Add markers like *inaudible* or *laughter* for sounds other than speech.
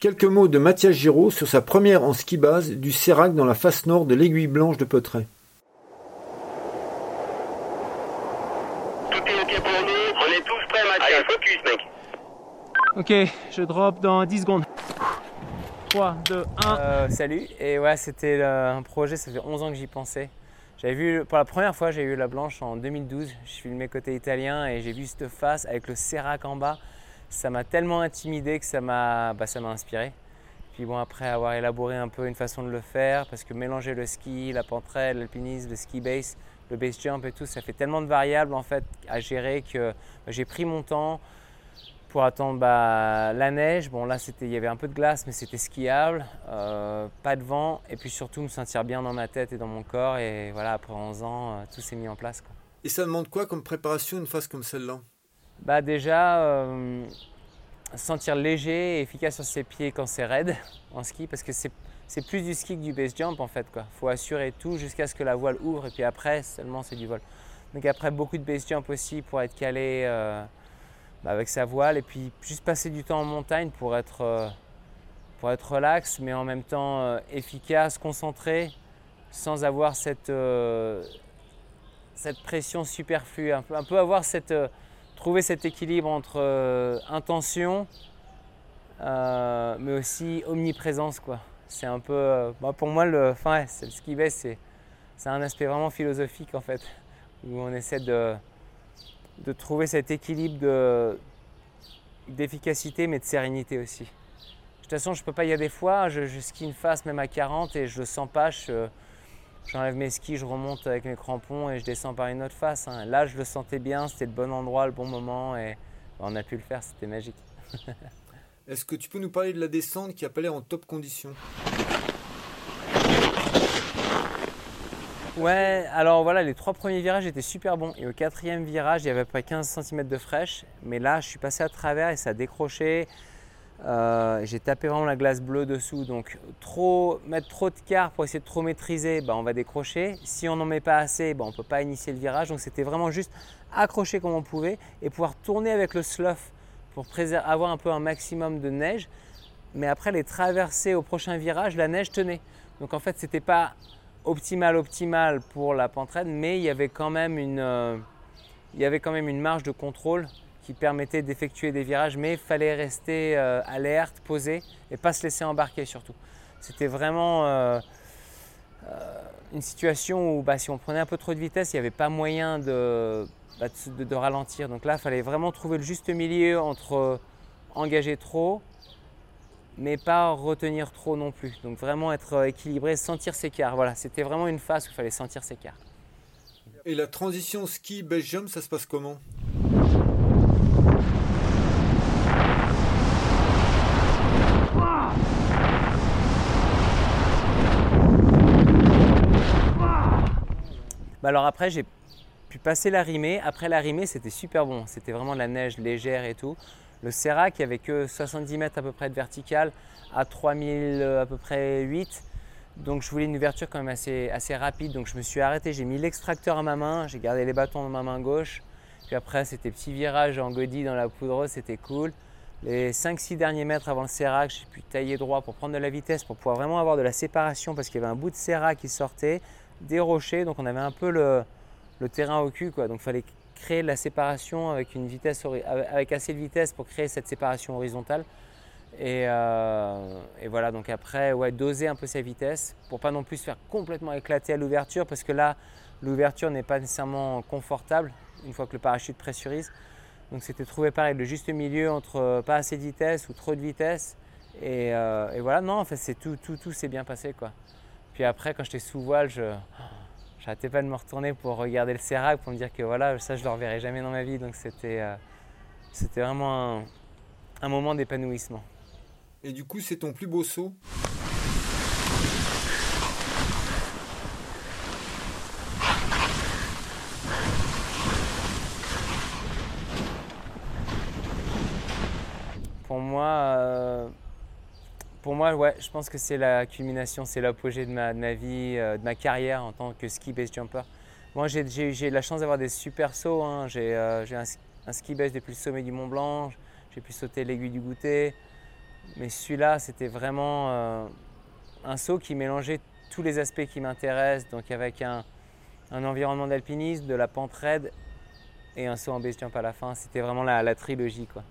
Quelques mots de Mathias Giraud sur sa première en ski base du Sérac dans la face nord de l'aiguille blanche de Peutray. Tout est ok pour nous, on est tous prêts Mathias. Allez, focus mec. Ok, je drop dans 10 secondes. 3, 2, 1. Euh, salut, et ouais, c'était un projet, ça fait 11 ans que j'y pensais. J'avais vu, pour la première fois, j'ai eu la blanche en 2012. Je filmais côté italien et j'ai vu cette face avec le Sérac en bas ça m'a tellement intimidé que ça m'a bah, inspiré. Puis bon, après avoir élaboré un peu une façon de le faire, parce que mélanger le ski, la pentraide, l'alpinisme, le ski base, le base jump et tout, ça fait tellement de variables en fait à gérer que j'ai pris mon temps pour attendre bah, la neige. Bon là il y avait un peu de glace mais c'était skiable, euh, pas de vent et puis surtout me sentir bien dans ma tête et dans mon corps et voilà après 11 ans euh, tout s'est mis en place. Et ça demande quoi comme préparation une phase comme celle-là? Bah déjà, euh, sentir léger et efficace sur ses pieds quand c'est raide *laughs* en ski, parce que c'est plus du ski que du base jump en fait. Il faut assurer tout jusqu'à ce que la voile ouvre et puis après seulement c'est du vol. Donc après beaucoup de base jump aussi pour être calé euh, bah, avec sa voile et puis juste passer du temps en montagne pour être, euh, pour être relax mais en même temps efficace, concentré sans avoir cette, cette pression superflue, un peu avoir cette trouver cet équilibre entre euh, intention, euh, mais aussi omniprésence. Quoi. C'est un peu, euh, pour moi, le, enfin, ski base, c'est, c'est un aspect vraiment philosophique en fait, où on essaie de, de trouver cet équilibre de, d'efficacité, mais de sérénité aussi. De toute façon, je peux pas. Il y a des fois, je, je skie une face même à 40 et je le sens pas. Je, J'enlève mes skis, je remonte avec mes crampons et je descends par une autre face. Hein. Là, je le sentais bien, c'était le bon endroit, le bon moment et on a pu le faire, c'était magique. *laughs* Est-ce que tu peux nous parler de la descente qui a pas l'air en top condition? Ouais, alors voilà, les trois premiers virages étaient super bons. Et au quatrième virage, il y avait à peu près 15 cm de fraîche. Mais là, je suis passé à travers et ça a décroché. Euh, j'ai tapé vraiment la glace bleue dessous, donc mettre trop de quart pour essayer de trop maîtriser, bah, on va décrocher. Si on n'en met pas assez, bah, on ne peut pas initier le virage. Donc c'était vraiment juste accrocher comme on pouvait et pouvoir tourner avec le slough pour avoir un peu un maximum de neige. Mais après les traverser au prochain virage, la neige tenait. Donc en fait, c'était pas optimal optimal pour la pentraide, mais il y avait quand même une, euh, il y avait quand même une marge de contrôle qui permettait d'effectuer des virages, mais il fallait rester euh, alerte, posé et pas se laisser embarquer surtout. C'était vraiment euh, euh, une situation où bah, si on prenait un peu trop de vitesse, il n'y avait pas moyen de, bah, de, ralentir. Donc là, il fallait vraiment trouver le juste milieu entre engager trop, mais pas retenir trop non plus. Donc vraiment être équilibré, sentir ses quarts. Voilà, c'était vraiment une phase où il fallait sentir ses quarts. Et la transition ski base jump, ça se passe comment? Bah alors après, j'ai pu passer la rimée. Après la rimée, c'était super bon. C'était vraiment de la neige légère et tout. Le il n'y avait que 70 mètres à peu près de vertical à 3000 euh, à peu près 8. Donc je voulais une ouverture quand même assez, rapide. Donc je me suis arrêté, j'ai mis l'extracteur à ma main, j'ai gardé les bâtons dans ma main gauche. Puis après, c'était petit virage en godille dans la poudreuse, c'était cool. Les 5-6 derniers mètres avant le Serac, j'ai pu tailler droit pour prendre de la vitesse, pour pouvoir vraiment avoir de la séparation parce qu'il y avait un bout de Serac qui sortait des rochers, donc on avait un peu le, terrain au cul, quoi. donc fallait créer la séparation avec, une vitesse, avec assez de vitesse pour créer cette séparation horizontale. Euh, et, voilà, donc après, ouais, doser un peu sa vitesse pour pas non plus se faire complètement éclater à l'ouverture parce que là, l'ouverture n'est pas nécessairement confortable une fois que le parachute pressurise. Donc c'était trouver pareil le juste milieu entre pas assez de vitesse ou trop de vitesse. Et, euh, voilà, non, en fait, c'est tout, tout, tout s'est bien passé quoi. Puis après, quand j'étais sous voile, je n'arrêtais pas de me retourner pour regarder le Serac pour me dire que voilà, ça je ne le reverrai jamais dans ma vie. Donc c'était euh, vraiment un, moment d'épanouissement. Et du coup, c'est ton plus beau saut? Pour moi, euh, pour moi, ouais, je pense que c'est la culmination, c'est l'apogée de ma, vie, euh, de ma carrière en tant que ski base jumper. Moi, j'ai eu la chance d'avoir des super sauts. Hein. J'ai euh, un, ski base depuis le sommet du Mont Blanc. J'ai pu sauter l'aiguille du goûter. Mais celui-là, c'était vraiment euh, un saut qui mélangeait tous les aspects qui m'intéressent, donc avec un, un environnement d'alpinisme, de la pente raide et un saut en base jump à la fin. C'était vraiment la, la trilogie. Quoi.